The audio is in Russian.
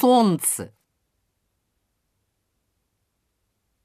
солнце.